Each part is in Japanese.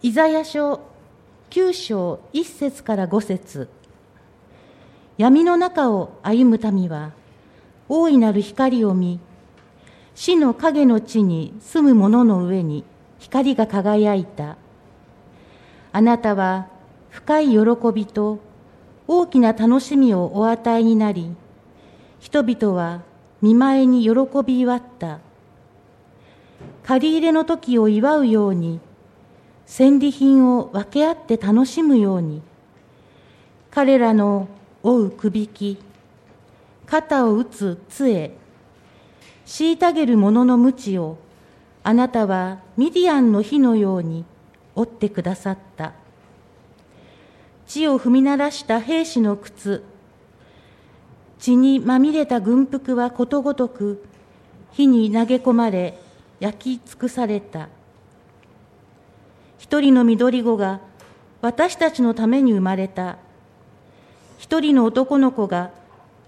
イザヤ書9章1節から5節。闇の中を歩む民は大いなる光を見死の影の地に住む者の上に光が輝いた。あなたは深い喜びと大きな楽しみをお与えになり人々は見舞いに喜び祝った。借り入れの時を祝うように戦利品を分け合って楽しむように。彼らの追うくびき肩を打つ杖虐げる者の鞭をあなたはミディアンの火のように折ってくださった。地を踏み鳴らした兵士の靴血にまみれた軍服はことごとく火に投げ込まれ焼き尽くされた。一人の緑子が私たちのために生まれた。一人の男の子が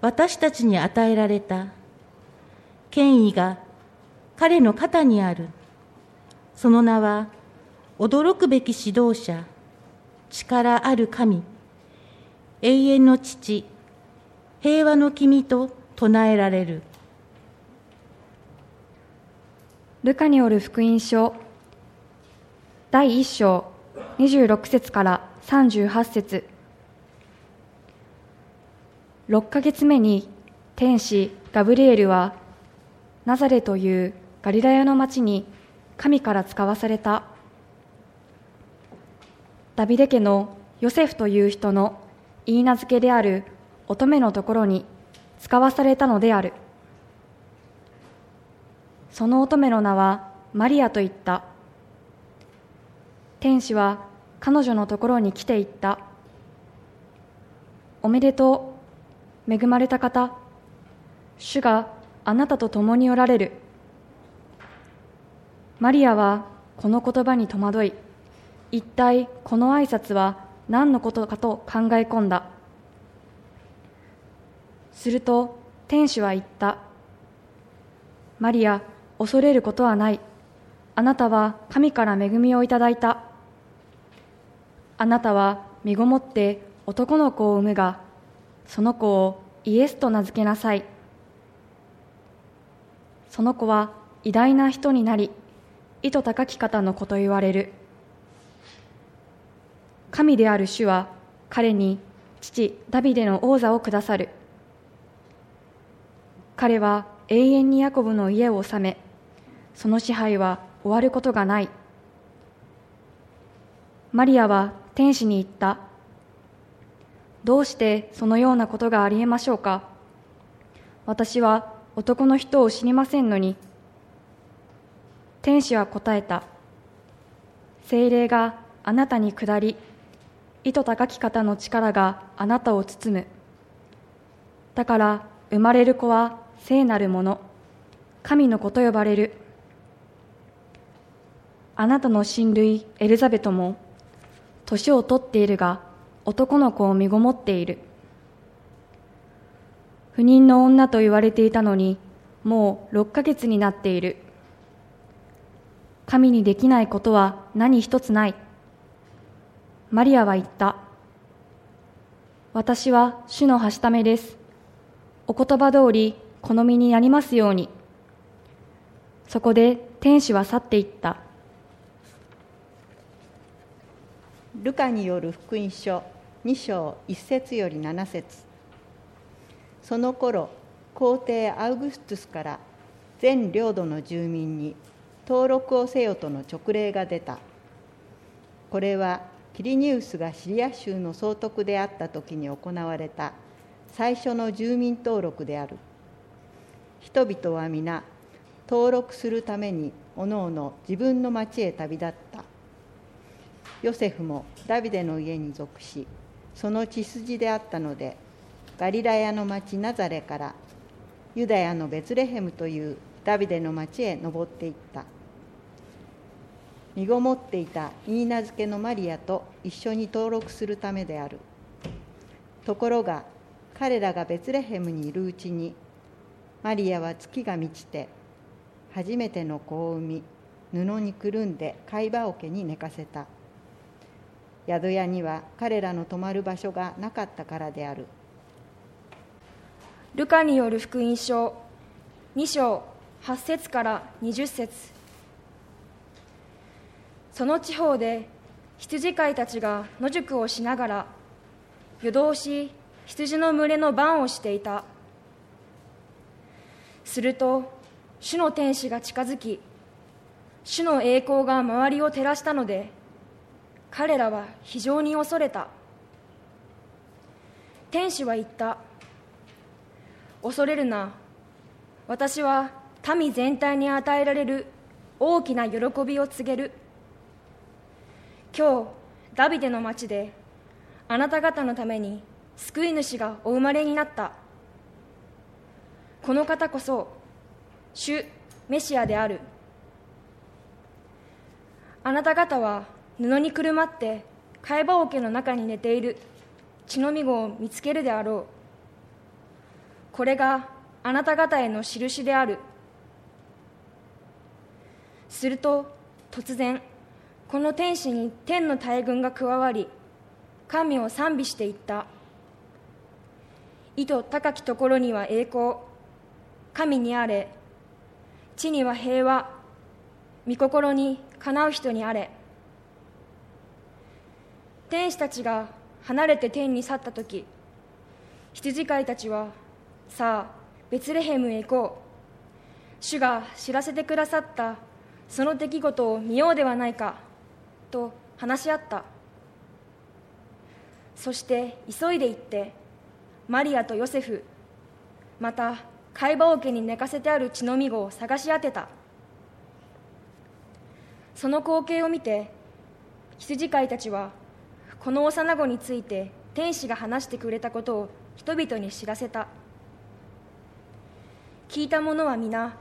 私たちに与えられた。権威が彼の肩にある。その名は驚くべき指導者力ある神永遠の父平和の君と唱えられる。ルカによる福音書第1章26節から38節。6ヶ月目に天使ガブリエルはナザレというガリラヤの町に神から使わされたダビデ家のヨセフという人の言い名付けである乙女のところに使わされたのである。その乙女の名はマリアと言った。天使は彼女のところに来ていった。おめでとう恵まれた方。主があなたと共におられる。マリアはこの言葉に戸惑い一体この挨拶は何のことかと考え込んだ。すると天使は言った。マリア恐れることはない。あなたは神から恵みをいただいた。あなたは身ごもって男の子を産むがその子をイエスと名付けなさい。その子は偉大な人になり意図高き方の子と言われる。神である主は彼に父ダビデの王座をくださる。彼は永遠にヤコブの家を治めその支配は終わることがない。マリアは天使に言った。どうしてそのようなことがありえましょうか？私は男の人を知りませんのに。天使は答えた。精霊があなたに下り意図高き方の力があなたを包む。だから生まれる子は聖なるもの。神の子と呼ばれる。あなたの親類エリザベトも年を取っているが男の子を身ごもっている。不妊の女と言われていたのにもう6ヶ月になっている。神にできないことは何一つない。マリアは言った。私は主のはしためです。お言葉通り好みになりますように。そこで天使は去っていった。ルカによる福音書2章1節より7節。その頃皇帝アウグストゥスから全領土の住民に登録をせよとの勅令が出た。これはキリニウスがシリア州の総督であった時に行われた最初の住民登録である。人々は皆登録するためにおのおの自分の町へ旅立った。ヨセフもダビデの家に属しその血筋であったのでガリラヤの町ナザレからユダヤのベツレヘムというダビデの町へ登っていった。身ごもっていた言い名付けのマリアと一緒に登録するためである。ところが彼らがベツレヘムにいるうちにマリアは月が満ちて初めての子を産み布にくるんで貝羽桶に寝かせた。宿屋には彼らの泊まる場所がなかったからである。ルカによる福音書2章8節から20節。その地方で羊飼いたちが野宿をしながら夜通し羊の群れの番をしていた。すると主の天使が近づき主の栄光が周りを照らしたので彼らは非常に恐れた。天使は言った。恐れるな。私は民全体に与えられる大きな喜びを告げる。今日ダビデの町であなた方のために救い主がお生まれになった。この方こそ主メシアである。あなた方は布にくるまって貝羽桶の中に寝ている。血のみ子を見つけるであろう。これがあなた方への印である。すると突然この天使に天の大軍が加わり神を賛美していった。意図高きところには栄光。神にあれ。地には平和。御心にかなう人にあれ。天使たちが離れて天に去った時羊飼いたちはさあベツレヘムへ行こう。主が知らせてくださったその出来事を見ようではないかと話し合った。そして急いで行ってマリアとヨセフまた貝羽桶に寝かせてある血のみ子を探し当てた。その光景を見て羊飼いたちはこの幼子について天使が話してくれたことを人々に知らせた。聞いた者は皆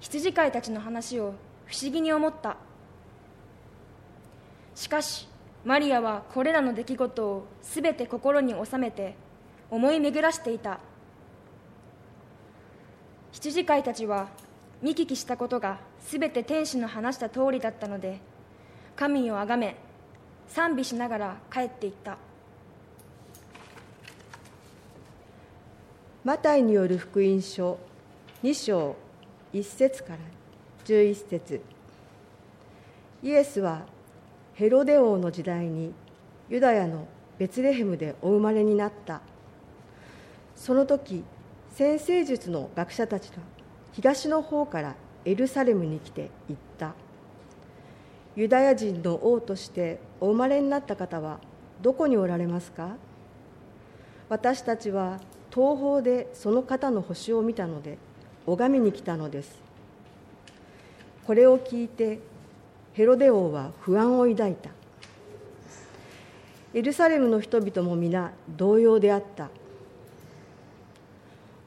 羊飼いたちの話を不思議に思った。しかしマリアはこれらの出来事をすべて心に収めて思い巡らしていた。羊飼いたちは見聞きしたことがすべて天使の話した通りだったので神をあがめ賛美しながら帰っていった。マタイによる福音書2章1節から11節。イエスはヘロデ王の時代にユダヤのベツレヘムでお生まれになった。その時先生術の学者たちが東の方からエルサレムに来て言った。ユダヤ人の王としてお生まれになった方はどこにおられますか？私たちは東方でその方の星を見たので拝みに来たのです。これを聞いてヘロデ王は不安を抱いた。エルサレムの人々も皆同様であった。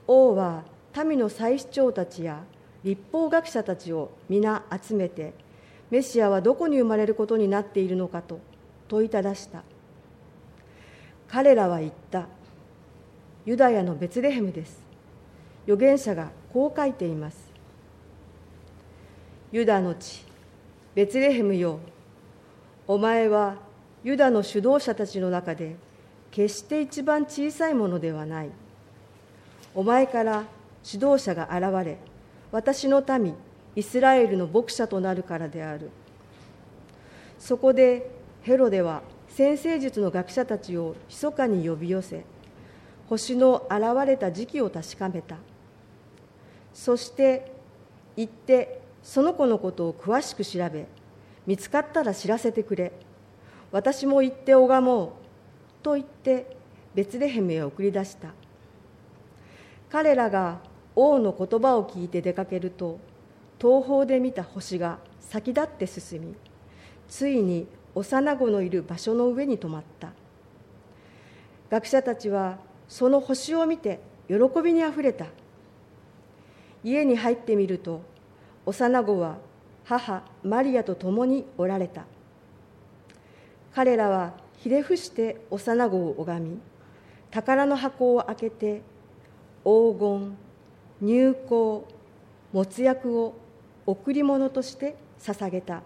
王は民の祭司長たちや立法学者たちを皆集めてメシアはどこに生まれることになっているのかと問いただした。彼らは言った。ユダヤのベツレヘムです。預言者がこう書いています。ユダの地ベツレヘムよ。お前はユダの主導者たちの中で決して一番小さいものではない。お前から指導者が現れ私の民イスラエルの牧者となるからである。そこでヘロデは先生術の学者たちを密かに呼び寄せ星の現れた時期を確かめた。そして行ってその子のことを詳しく調べ見つかったら知らせてくれ。私も行って拝もうと言ってベツレヘムへ送り出した。彼らが王の言葉を聞いて出かけると東方で見た星が先立って進みついに幼子のいる場所の上に止まった。学者たちはその星を見て喜びにあふれた。家に入ってみると幼子は母マリアと共におられた。彼らはひれ伏して幼子を拝み宝の箱を開けて黄金入香没薬を贈り物として捧げた。